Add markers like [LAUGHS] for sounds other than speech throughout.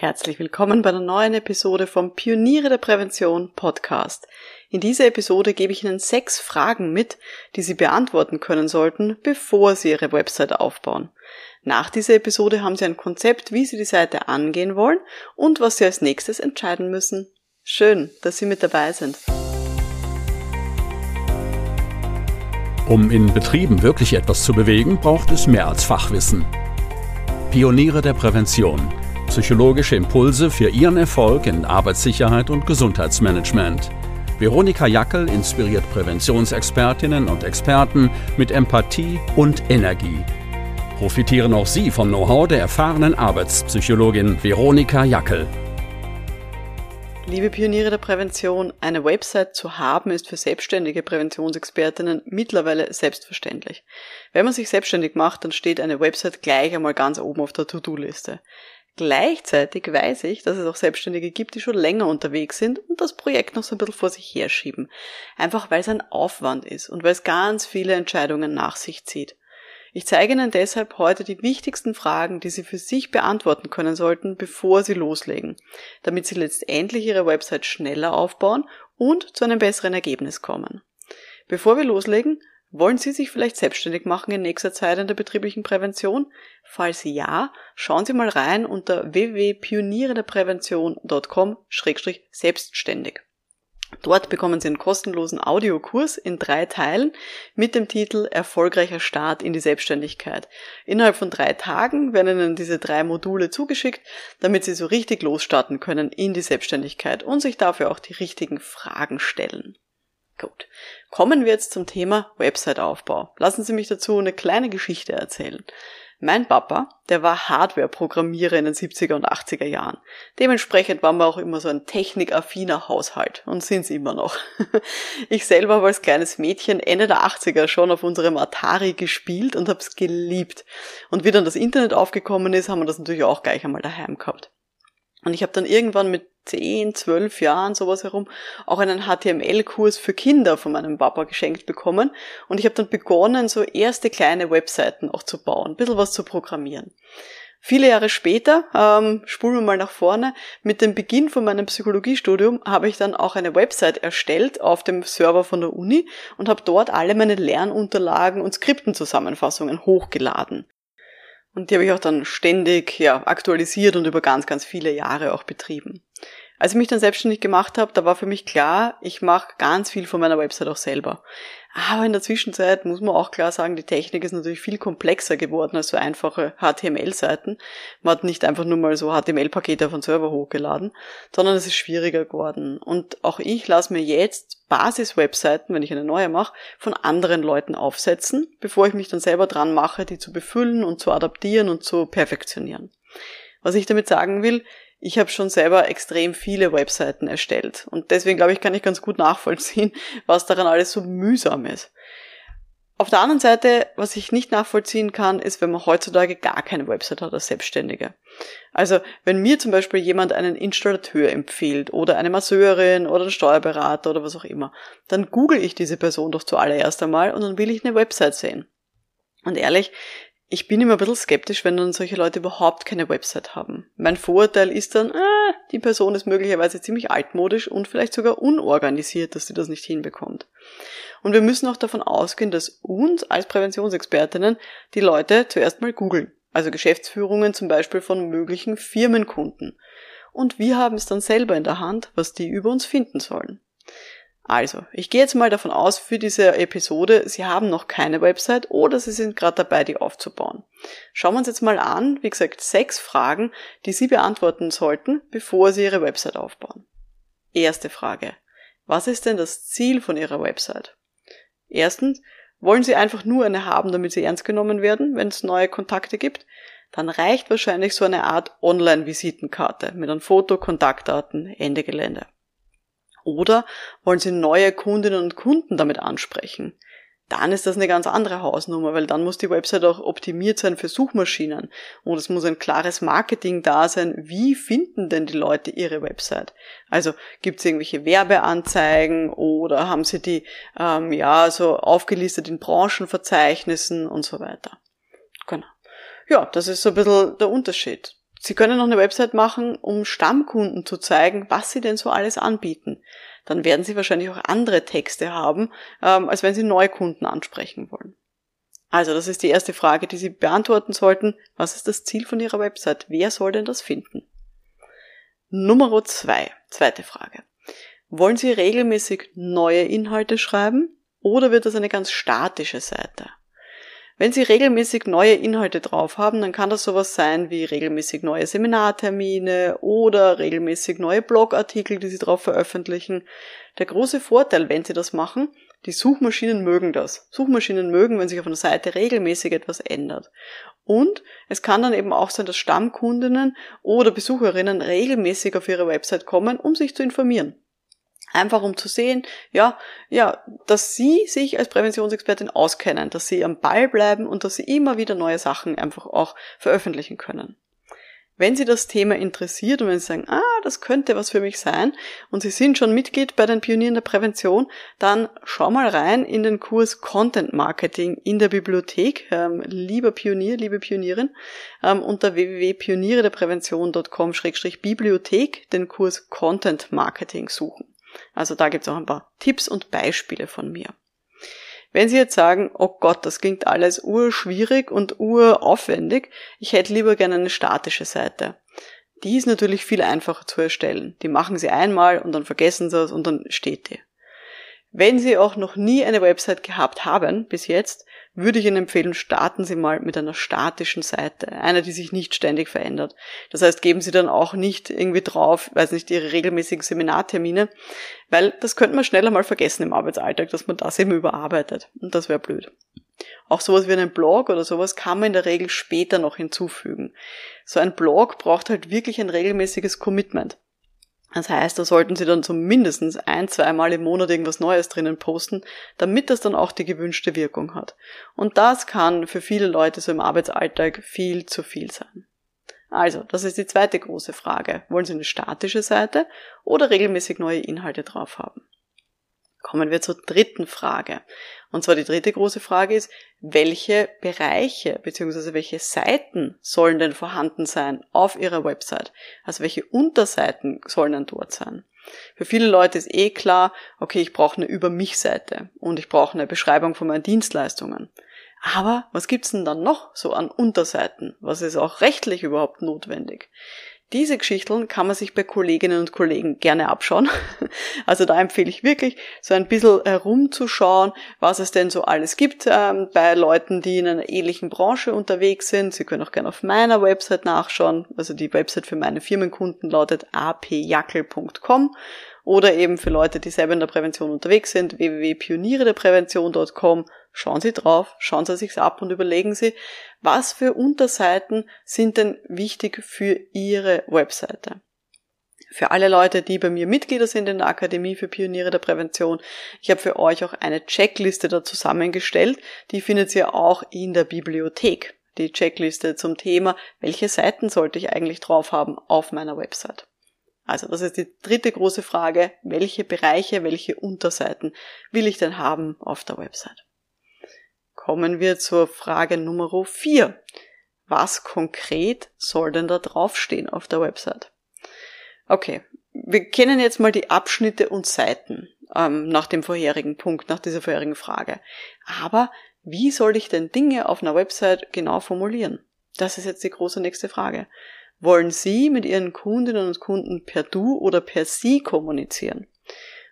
herzlich willkommen bei einer neuen Episode vom Pioniere der Prävention Podcast. In dieser Episode gebe ich Ihnen sechs Fragen mit, die Sie beantworten können sollten, bevor Sie Ihre Website aufbauen. Nach dieser Episode haben Sie ein Konzept, wie Sie die Seite angehen wollen und was Sie als nächstes entscheiden müssen. Schön, dass Sie mit dabei sind. Um in Betrieben wirklich etwas zu bewegen, braucht es mehr als Fachwissen. Pioniere der Prävention – Psychologische Impulse für Ihren Erfolg in Arbeitssicherheit und Gesundheitsmanagement. Veronika Jackel inspiriert Präventionsexpertinnen und Experten mit Empathie und Energie. Profitieren auch Sie vom Know-how der erfahrenen Arbeitspsychologin Veronika Jackel. Liebe Pioniere der Prävention, eine Website zu haben ist für selbstständige Präventionsexpertinnen mittlerweile selbstverständlich. Wenn man sich selbstständig macht, dann steht eine Website gleich einmal ganz oben auf der To-Do-Liste. Gleichzeitig weiß ich, dass es auch Selbstständige gibt, die schon länger unterwegs sind und das Projekt noch so ein bisschen vor sich herschieben. Einfach weil es ein Aufwand ist und weil es ganz viele Entscheidungen nach sich zieht. Ich zeige Ihnen deshalb heute die wichtigsten Fragen, die Sie für sich beantworten können sollten, bevor Sie loslegen, damit Sie letztendlich Ihre Website schneller aufbauen und zu einem besseren Ergebnis kommen. Bevor wir loslegen, wollen Sie sich vielleicht selbstständig machen in nächster Zeit in der betrieblichen Prävention? Falls ja, schauen Sie mal rein unter www.pionierederprävention.com-selbstständig. Dort bekommen Sie einen kostenlosen Audiokurs in drei Teilen mit dem Titel Erfolgreicher Start in die Selbstständigkeit. Innerhalb von drei Tagen werden Ihnen diese drei Module zugeschickt, damit Sie so richtig losstarten können in die Selbstständigkeit und sich dafür auch die richtigen Fragen stellen. Gut. Kommen wir jetzt zum Thema Website-Aufbau. Lassen Sie mich dazu eine kleine Geschichte erzählen. Mein Papa, der war Hardware-Programmierer in den 70er und 80er Jahren. Dementsprechend waren wir auch immer so ein technikaffiner Haushalt und sind es immer noch. [LAUGHS] Ich selber habe als kleines Mädchen Ende der 80er schon auf unserem Atari gespielt und habe es geliebt. Und wie dann das Internet aufgekommen ist, haben wir das natürlich auch gleich einmal daheim gehabt. Und ich habe dann irgendwann mit 10, 12 Jahren sowas herum auch einen HTML-Kurs für Kinder von meinem Papa geschenkt bekommen. Und ich habe dann begonnen, so erste kleine Webseiten auch zu bauen, ein bisschen was zu programmieren. Viele Jahre später, ähm, spulen wir mal nach vorne, mit dem Beginn von meinem Psychologiestudium habe ich dann auch eine Website erstellt auf dem Server von der Uni und habe dort alle meine Lernunterlagen und Skriptenzusammenfassungen hochgeladen. Und die habe ich auch dann ständig ja, aktualisiert und über ganz, ganz viele Jahre auch betrieben. Als ich mich dann selbstständig gemacht habe, da war für mich klar, ich mache ganz viel von meiner Website auch selber. Aber in der Zwischenzeit muss man auch klar sagen, die Technik ist natürlich viel komplexer geworden als so einfache HTML-Seiten. Man hat nicht einfach nur mal so HTML-Pakete auf den Server hochgeladen, sondern es ist schwieriger geworden. Und auch ich lasse mir jetzt Basis-Webseiten, wenn ich eine neue mache, von anderen Leuten aufsetzen, bevor ich mich dann selber dran mache, die zu befüllen und zu adaptieren und zu perfektionieren. Was ich damit sagen will, ich habe schon selber extrem viele Webseiten erstellt und deswegen glaube ich, kann ich ganz gut nachvollziehen, was daran alles so mühsam ist. Auf der anderen Seite, was ich nicht nachvollziehen kann, ist, wenn man heutzutage gar keine Website hat als Selbstständige. Also, wenn mir zum Beispiel jemand einen Installateur empfiehlt oder eine Masseurin oder einen Steuerberater oder was auch immer, dann google ich diese Person doch zuallererst einmal und dann will ich eine Website sehen. Und ehrlich, ich bin immer ein bisschen skeptisch, wenn dann solche Leute überhaupt keine Website haben. Mein Vorurteil ist dann, äh, die Person ist möglicherweise ziemlich altmodisch und vielleicht sogar unorganisiert, dass sie das nicht hinbekommt. Und wir müssen auch davon ausgehen, dass uns als Präventionsexpertinnen die Leute zuerst mal googeln. Also Geschäftsführungen zum Beispiel von möglichen Firmenkunden. Und wir haben es dann selber in der Hand, was die über uns finden sollen. Also, ich gehe jetzt mal davon aus, für diese Episode, Sie haben noch keine Website oder Sie sind gerade dabei, die aufzubauen. Schauen wir uns jetzt mal an, wie gesagt, sechs Fragen, die Sie beantworten sollten, bevor Sie Ihre Website aufbauen. Erste Frage. Was ist denn das Ziel von Ihrer Website? Erstens, wollen Sie einfach nur eine haben, damit Sie ernst genommen werden, wenn es neue Kontakte gibt? Dann reicht wahrscheinlich so eine Art Online-Visitenkarte mit einem Foto, Kontaktdaten, Ende Gelände. Oder wollen Sie neue Kundinnen und Kunden damit ansprechen? Dann ist das eine ganz andere Hausnummer, weil dann muss die Website auch optimiert sein für Suchmaschinen und es muss ein klares Marketing da sein. Wie finden denn die Leute ihre Website? Also gibt es irgendwelche Werbeanzeigen oder haben sie die ähm, ja so aufgelistet in Branchenverzeichnissen und so weiter? Genau. Ja, das ist so ein bisschen der Unterschied. Sie können noch eine Website machen, um Stammkunden zu zeigen, was Sie denn so alles anbieten. Dann werden Sie wahrscheinlich auch andere Texte haben, ähm, als wenn Sie Neukunden ansprechen wollen. Also, das ist die erste Frage, die Sie beantworten sollten. Was ist das Ziel von Ihrer Website? Wer soll denn das finden? Nummer zwei, zweite Frage. Wollen Sie regelmäßig neue Inhalte schreiben oder wird das eine ganz statische Seite? Wenn Sie regelmäßig neue Inhalte drauf haben, dann kann das sowas sein wie regelmäßig neue Seminartermine oder regelmäßig neue Blogartikel, die Sie drauf veröffentlichen. Der große Vorteil, wenn Sie das machen, die Suchmaschinen mögen das. Suchmaschinen mögen, wenn sich auf einer Seite regelmäßig etwas ändert. Und es kann dann eben auch sein, dass Stammkundinnen oder Besucherinnen regelmäßig auf ihre Website kommen, um sich zu informieren. Einfach um zu sehen, ja, ja, dass Sie sich als Präventionsexpertin auskennen, dass Sie am Ball bleiben und dass Sie immer wieder neue Sachen einfach auch veröffentlichen können. Wenn Sie das Thema interessiert und wenn Sie sagen, ah, das könnte was für mich sein und Sie sind schon Mitglied bei den Pionieren der Prävention, dann schau mal rein in den Kurs Content Marketing in der Bibliothek, ähm, lieber Pionier, liebe Pionierin, ähm, unter www.pionierederprävention.com-bibliothek den Kurs Content Marketing suchen. Also da gibt es auch ein paar Tipps und Beispiele von mir. Wenn Sie jetzt sagen, oh Gott, das klingt alles urschwierig und uraufwendig, ich hätte lieber gerne eine statische Seite. Die ist natürlich viel einfacher zu erstellen. Die machen Sie einmal und dann vergessen Sie es und dann steht die. Wenn Sie auch noch nie eine Website gehabt haben bis jetzt, würde ich Ihnen empfehlen, starten Sie mal mit einer statischen Seite, einer, die sich nicht ständig verändert. Das heißt, geben Sie dann auch nicht irgendwie drauf, weiß nicht, Ihre regelmäßigen Seminartermine, weil das könnte man schneller mal vergessen im Arbeitsalltag, dass man das eben überarbeitet. Und das wäre blöd. Auch sowas wie einen Blog oder sowas kann man in der Regel später noch hinzufügen. So ein Blog braucht halt wirklich ein regelmäßiges Commitment. Das heißt, da sollten Sie dann zumindest ein, zweimal im Monat irgendwas Neues drinnen posten, damit das dann auch die gewünschte Wirkung hat. Und das kann für viele Leute so im Arbeitsalltag viel zu viel sein. Also, das ist die zweite große Frage. Wollen Sie eine statische Seite oder regelmäßig neue Inhalte drauf haben? Kommen wir zur dritten Frage. Und zwar die dritte große Frage ist, welche Bereiche bzw. welche Seiten sollen denn vorhanden sein auf Ihrer Website? Also welche Unterseiten sollen denn dort sein? Für viele Leute ist eh klar, okay, ich brauche eine Über mich Seite und ich brauche eine Beschreibung von meinen Dienstleistungen. Aber was gibt's denn dann noch so an Unterseiten? Was ist auch rechtlich überhaupt notwendig? Diese Geschichten kann man sich bei Kolleginnen und Kollegen gerne abschauen. [LAUGHS] Also da empfehle ich wirklich, so ein bisschen herumzuschauen, was es denn so alles gibt ähm, bei Leuten, die in einer ähnlichen Branche unterwegs sind. Sie können auch gerne auf meiner Website nachschauen. Also die Website für meine Firmenkunden lautet apjackel.com oder eben für Leute, die selber in der Prävention unterwegs sind, www.pionierederprävention.com Schauen Sie drauf, schauen Sie sich's ab und überlegen Sie, was für Unterseiten sind denn wichtig für Ihre Webseite. Für alle Leute, die bei mir Mitglieder sind in der Akademie für Pioniere der Prävention, ich habe für euch auch eine Checkliste da zusammengestellt. Die findet ihr auch in der Bibliothek. Die Checkliste zum Thema, welche Seiten sollte ich eigentlich drauf haben auf meiner Website. Also das ist die dritte große Frage, welche Bereiche, welche Unterseiten will ich denn haben auf der Website? kommen wir zur Frage Nummer 4. Was konkret soll denn da draufstehen auf der Website? Okay, wir kennen jetzt mal die Abschnitte und Seiten ähm, nach dem vorherigen Punkt, nach dieser vorherigen Frage. Aber wie soll ich denn Dinge auf einer Website genau formulieren? Das ist jetzt die große nächste Frage. Wollen Sie mit Ihren Kundinnen und Kunden per Du oder per Sie kommunizieren?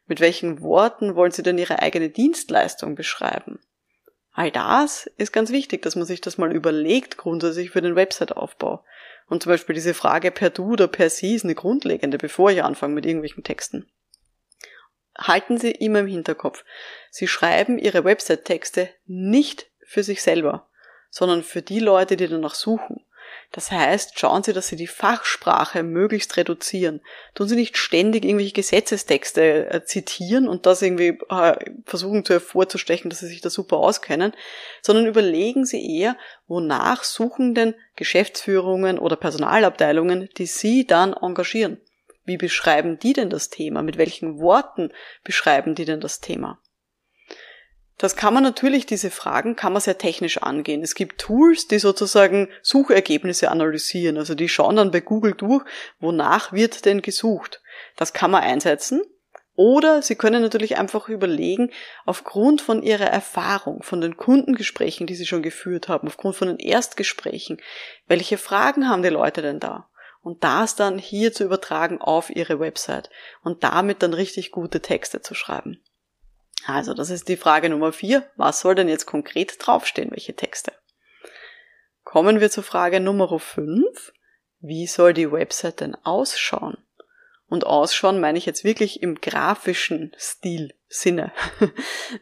Mit welchen Worten wollen Sie denn Ihre eigene Dienstleistung beschreiben? All das ist ganz wichtig, dass man sich das mal überlegt, grundsätzlich für den Website-Aufbau. Und zum Beispiel diese Frage per Du oder per Sie ist eine grundlegende, bevor ich anfange mit irgendwelchen Texten. Halten Sie immer im Hinterkopf. Sie schreiben Ihre Website-Texte nicht für sich selber, sondern für die Leute, die danach suchen. Das heißt, schauen Sie, dass Sie die Fachsprache möglichst reduzieren. Tun Sie nicht ständig irgendwelche Gesetzestexte äh, zitieren und das irgendwie äh, versuchen zu hervorzustechen, dass Sie sich da super auskennen, sondern überlegen Sie eher, wonach suchen denn Geschäftsführungen oder Personalabteilungen, die Sie dann engagieren. Wie beschreiben die denn das Thema? Mit welchen Worten beschreiben die denn das Thema? Das kann man natürlich, diese Fragen kann man sehr technisch angehen. Es gibt Tools, die sozusagen Suchergebnisse analysieren. Also die schauen dann bei Google durch, wonach wird denn gesucht. Das kann man einsetzen. Oder Sie können natürlich einfach überlegen, aufgrund von Ihrer Erfahrung, von den Kundengesprächen, die Sie schon geführt haben, aufgrund von den Erstgesprächen, welche Fragen haben die Leute denn da? Und das dann hier zu übertragen auf Ihre Website und damit dann richtig gute Texte zu schreiben. Also, das ist die Frage Nummer vier. Was soll denn jetzt konkret draufstehen? Welche Texte? Kommen wir zur Frage Nummer fünf. Wie soll die Website denn ausschauen? Und ausschauen meine ich jetzt wirklich im grafischen Stil Sinne. [LAUGHS]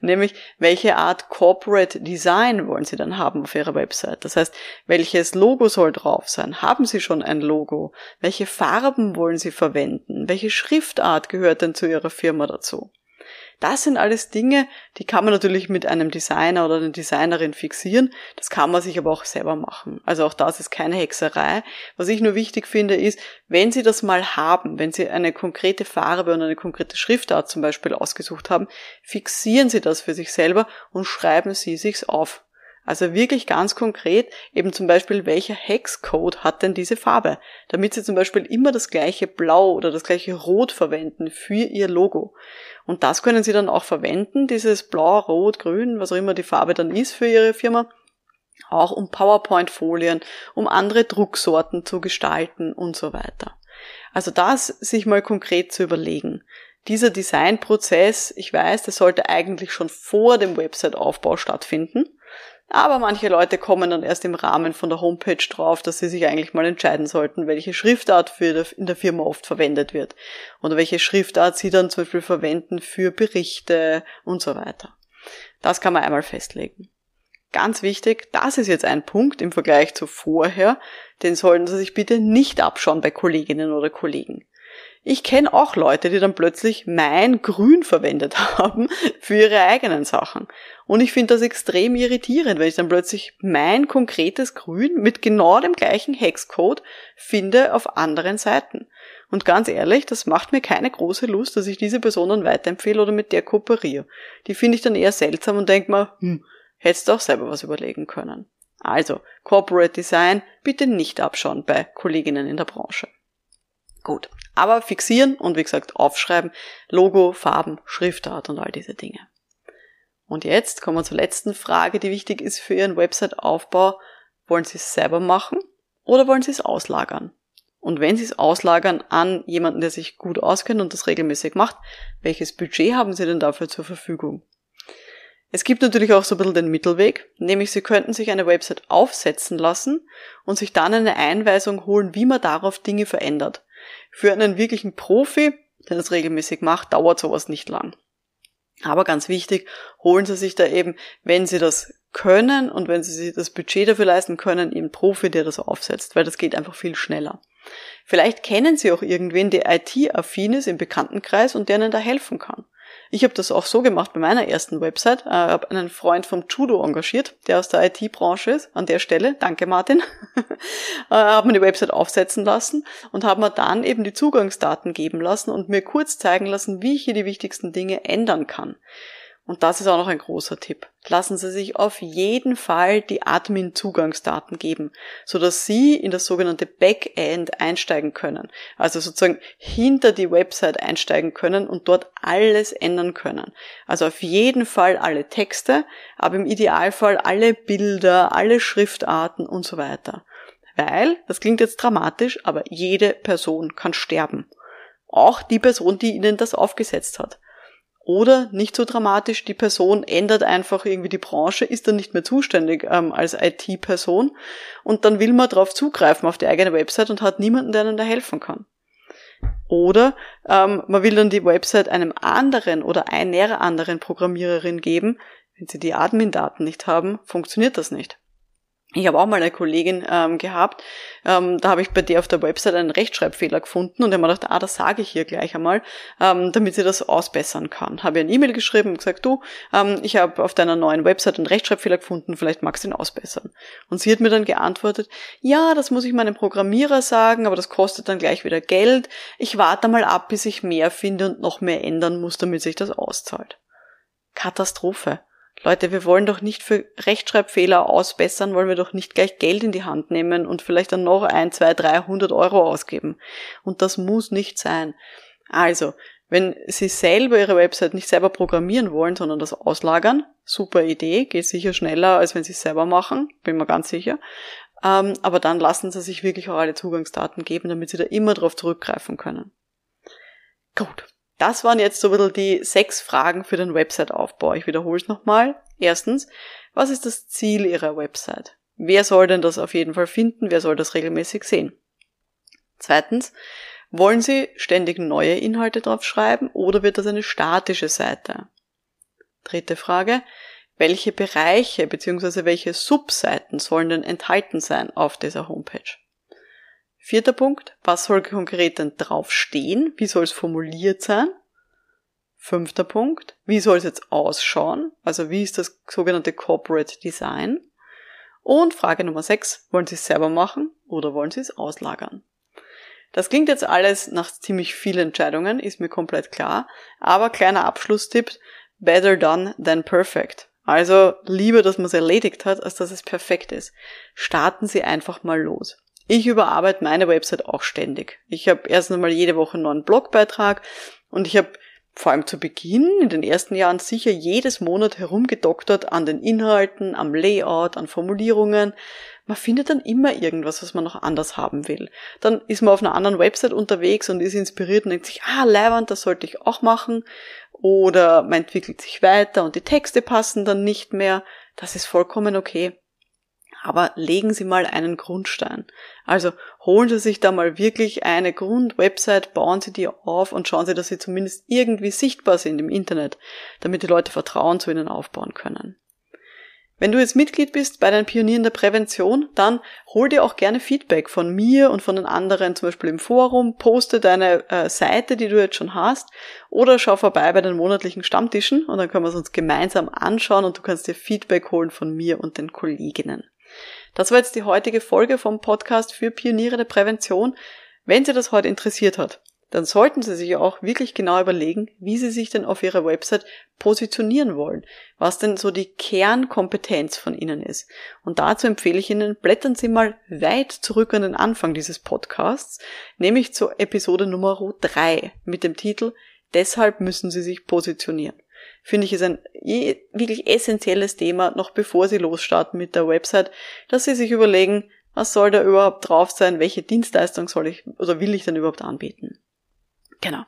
Nämlich, welche Art Corporate Design wollen Sie dann haben auf Ihrer Website? Das heißt, welches Logo soll drauf sein? Haben Sie schon ein Logo? Welche Farben wollen Sie verwenden? Welche Schriftart gehört denn zu Ihrer Firma dazu? Das sind alles Dinge, die kann man natürlich mit einem Designer oder einer Designerin fixieren. Das kann man sich aber auch selber machen. Also auch das ist keine Hexerei. Was ich nur wichtig finde, ist, wenn Sie das mal haben, wenn Sie eine konkrete Farbe und eine konkrete Schriftart zum Beispiel ausgesucht haben, fixieren Sie das für sich selber und schreiben Sie sich's auf. Also wirklich ganz konkret, eben zum Beispiel, welcher Hexcode hat denn diese Farbe? Damit Sie zum Beispiel immer das gleiche Blau oder das gleiche Rot verwenden für Ihr Logo. Und das können Sie dann auch verwenden, dieses Blau, Rot, Grün, was auch immer die Farbe dann ist für Ihre Firma, auch um PowerPoint-Folien, um andere Drucksorten zu gestalten und so weiter. Also das sich mal konkret zu überlegen. Dieser Designprozess, ich weiß, der sollte eigentlich schon vor dem Website-Aufbau stattfinden. Aber manche Leute kommen dann erst im Rahmen von der Homepage drauf, dass sie sich eigentlich mal entscheiden sollten, welche Schriftart für in der Firma oft verwendet wird. Oder welche Schriftart sie dann zum Beispiel verwenden für Berichte und so weiter. Das kann man einmal festlegen. Ganz wichtig, das ist jetzt ein Punkt im Vergleich zu vorher, den sollten Sie sich bitte nicht abschauen bei Kolleginnen oder Kollegen. Ich kenne auch Leute, die dann plötzlich mein Grün verwendet [LAUGHS] haben für ihre eigenen Sachen. Und ich finde das extrem irritierend, wenn ich dann plötzlich mein konkretes Grün mit genau dem gleichen Hexcode finde auf anderen Seiten. Und ganz ehrlich, das macht mir keine große Lust, dass ich diese Person dann weiterempfehle oder mit der kooperiere. Die finde ich dann eher seltsam und denke mir, hm, hättest du auch selber was überlegen können. Also, Corporate Design bitte nicht abschauen bei Kolleginnen in der Branche. Gut. Aber fixieren und wie gesagt aufschreiben, Logo, Farben, Schriftart und all diese Dinge. Und jetzt kommen wir zur letzten Frage, die wichtig ist für Ihren Website-Aufbau. Wollen Sie es selber machen oder wollen Sie es auslagern? Und wenn Sie es auslagern an jemanden, der sich gut auskennt und das regelmäßig macht, welches Budget haben Sie denn dafür zur Verfügung? Es gibt natürlich auch so ein bisschen den Mittelweg, nämlich Sie könnten sich eine Website aufsetzen lassen und sich dann eine Einweisung holen, wie man darauf Dinge verändert. Für einen wirklichen Profi, der das regelmäßig macht, dauert sowas nicht lang. Aber ganz wichtig, holen Sie sich da eben, wenn Sie das können und wenn Sie sich das Budget dafür leisten können, eben Profi, der das aufsetzt, weil das geht einfach viel schneller. Vielleicht kennen Sie auch irgendwen, der IT-affin ist im Bekanntenkreis und der Ihnen da helfen kann. Ich habe das auch so gemacht bei meiner ersten Website. Ich äh, habe einen Freund vom Judo engagiert, der aus der IT-Branche ist. An der Stelle, danke Martin. [LAUGHS] äh, habe mir die Website aufsetzen lassen und habe mir dann eben die Zugangsdaten geben lassen und mir kurz zeigen lassen, wie ich hier die wichtigsten Dinge ändern kann. Und das ist auch noch ein großer Tipp. Lassen Sie sich auf jeden Fall die Admin-Zugangsdaten geben, sodass Sie in das sogenannte Backend einsteigen können. Also sozusagen hinter die Website einsteigen können und dort alles ändern können. Also auf jeden Fall alle Texte, aber im Idealfall alle Bilder, alle Schriftarten und so weiter. Weil, das klingt jetzt dramatisch, aber jede Person kann sterben. Auch die Person, die Ihnen das aufgesetzt hat. Oder nicht so dramatisch, die Person ändert einfach irgendwie die Branche, ist dann nicht mehr zuständig ähm, als IT-Person und dann will man darauf zugreifen auf die eigene Website und hat niemanden, der einem da helfen kann. Oder ähm, man will dann die Website einem anderen oder einer anderen Programmiererin geben. Wenn sie die Admin-Daten nicht haben, funktioniert das nicht. Ich habe auch mal eine Kollegin ähm, gehabt, ähm, da habe ich bei der auf der Website einen Rechtschreibfehler gefunden und habe mir gedacht, ah, das sage ich hier gleich einmal, ähm, damit sie das ausbessern kann. Habe ihr eine E-Mail geschrieben und gesagt, du, ähm, ich habe auf deiner neuen Website einen Rechtschreibfehler gefunden, vielleicht magst du ihn ausbessern. Und sie hat mir dann geantwortet, ja, das muss ich meinem Programmierer sagen, aber das kostet dann gleich wieder Geld. Ich warte mal ab, bis ich mehr finde und noch mehr ändern muss, damit sich das auszahlt. Katastrophe. Leute, wir wollen doch nicht für Rechtschreibfehler ausbessern, wollen wir doch nicht gleich Geld in die Hand nehmen und vielleicht dann noch ein, zwei, dreihundert Euro ausgeben. Und das muss nicht sein. Also, wenn Sie selber Ihre Website nicht selber programmieren wollen, sondern das auslagern, super Idee, geht sicher schneller, als wenn Sie es selber machen, bin mir ganz sicher. Ähm, aber dann lassen Sie sich wirklich auch alle Zugangsdaten geben, damit Sie da immer darauf zurückgreifen können. Gut, das waren jetzt so ein bisschen die sechs Fragen für den Website-Aufbau. Ich wiederhole es nochmal. Erstens, was ist das Ziel Ihrer Website? Wer soll denn das auf jeden Fall finden? Wer soll das regelmäßig sehen? Zweitens, wollen Sie ständig neue Inhalte drauf schreiben oder wird das eine statische Seite? Dritte Frage. Welche Bereiche bzw. welche Subseiten sollen denn enthalten sein auf dieser Homepage? Vierter Punkt. Was soll konkret denn draufstehen? Wie soll es formuliert sein? Fünfter Punkt. Wie soll es jetzt ausschauen? Also wie ist das sogenannte Corporate Design? Und Frage Nummer sechs. Wollen Sie es selber machen oder wollen Sie es auslagern? Das klingt jetzt alles nach ziemlich vielen Entscheidungen, ist mir komplett klar. Aber kleiner Abschlusstipp, better done than perfect. Also lieber, dass man es erledigt hat, als dass es perfekt ist. Starten Sie einfach mal los. Ich überarbeite meine Website auch ständig. Ich habe erst einmal jede Woche einen neuen Blogbeitrag und ich habe vor allem zu Beginn, in den ersten Jahren sicher jedes Monat herumgedoktert an den Inhalten, am Layout, an Formulierungen. Man findet dann immer irgendwas, was man noch anders haben will. Dann ist man auf einer anderen Website unterwegs und ist inspiriert und denkt sich, ah, Leiwand, das sollte ich auch machen. Oder man entwickelt sich weiter und die Texte passen dann nicht mehr. Das ist vollkommen okay aber legen Sie mal einen Grundstein. Also holen Sie sich da mal wirklich eine Grundwebsite, bauen Sie die auf und schauen Sie, dass Sie zumindest irgendwie sichtbar sind im Internet, damit die Leute Vertrauen zu Ihnen aufbauen können. Wenn du jetzt Mitglied bist bei den Pionieren der Prävention, dann hol dir auch gerne Feedback von mir und von den anderen, zum Beispiel im Forum, poste deine äh, Seite, die du jetzt schon hast, oder schau vorbei bei den monatlichen Stammtischen und dann können wir es uns gemeinsam anschauen und du kannst dir Feedback holen von mir und den Kolleginnen. Das war jetzt die heutige Folge vom Podcast für Pioniere der Prävention. Wenn Sie das heute interessiert hat, dann sollten Sie sich auch wirklich genau überlegen, wie Sie sich denn auf Ihrer Website positionieren wollen, was denn so die Kernkompetenz von Ihnen ist. Und dazu empfehle ich Ihnen, blättern Sie mal weit zurück an den Anfang dieses Podcasts, nämlich zur Episode Nummer 3 mit dem Titel Deshalb müssen Sie sich positionieren finde ich, ist ein wirklich essentielles Thema, noch bevor Sie losstarten mit der Website, dass Sie sich überlegen, was soll da überhaupt drauf sein, welche Dienstleistung soll ich oder will ich denn überhaupt anbieten. Genau.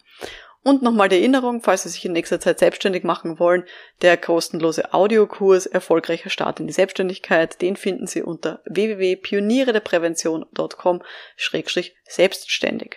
Und nochmal die Erinnerung, falls Sie sich in nächster Zeit selbstständig machen wollen, der kostenlose Audiokurs Erfolgreicher Start in die Selbstständigkeit, den finden Sie unter www.pionierederprävention.com-selbstständig.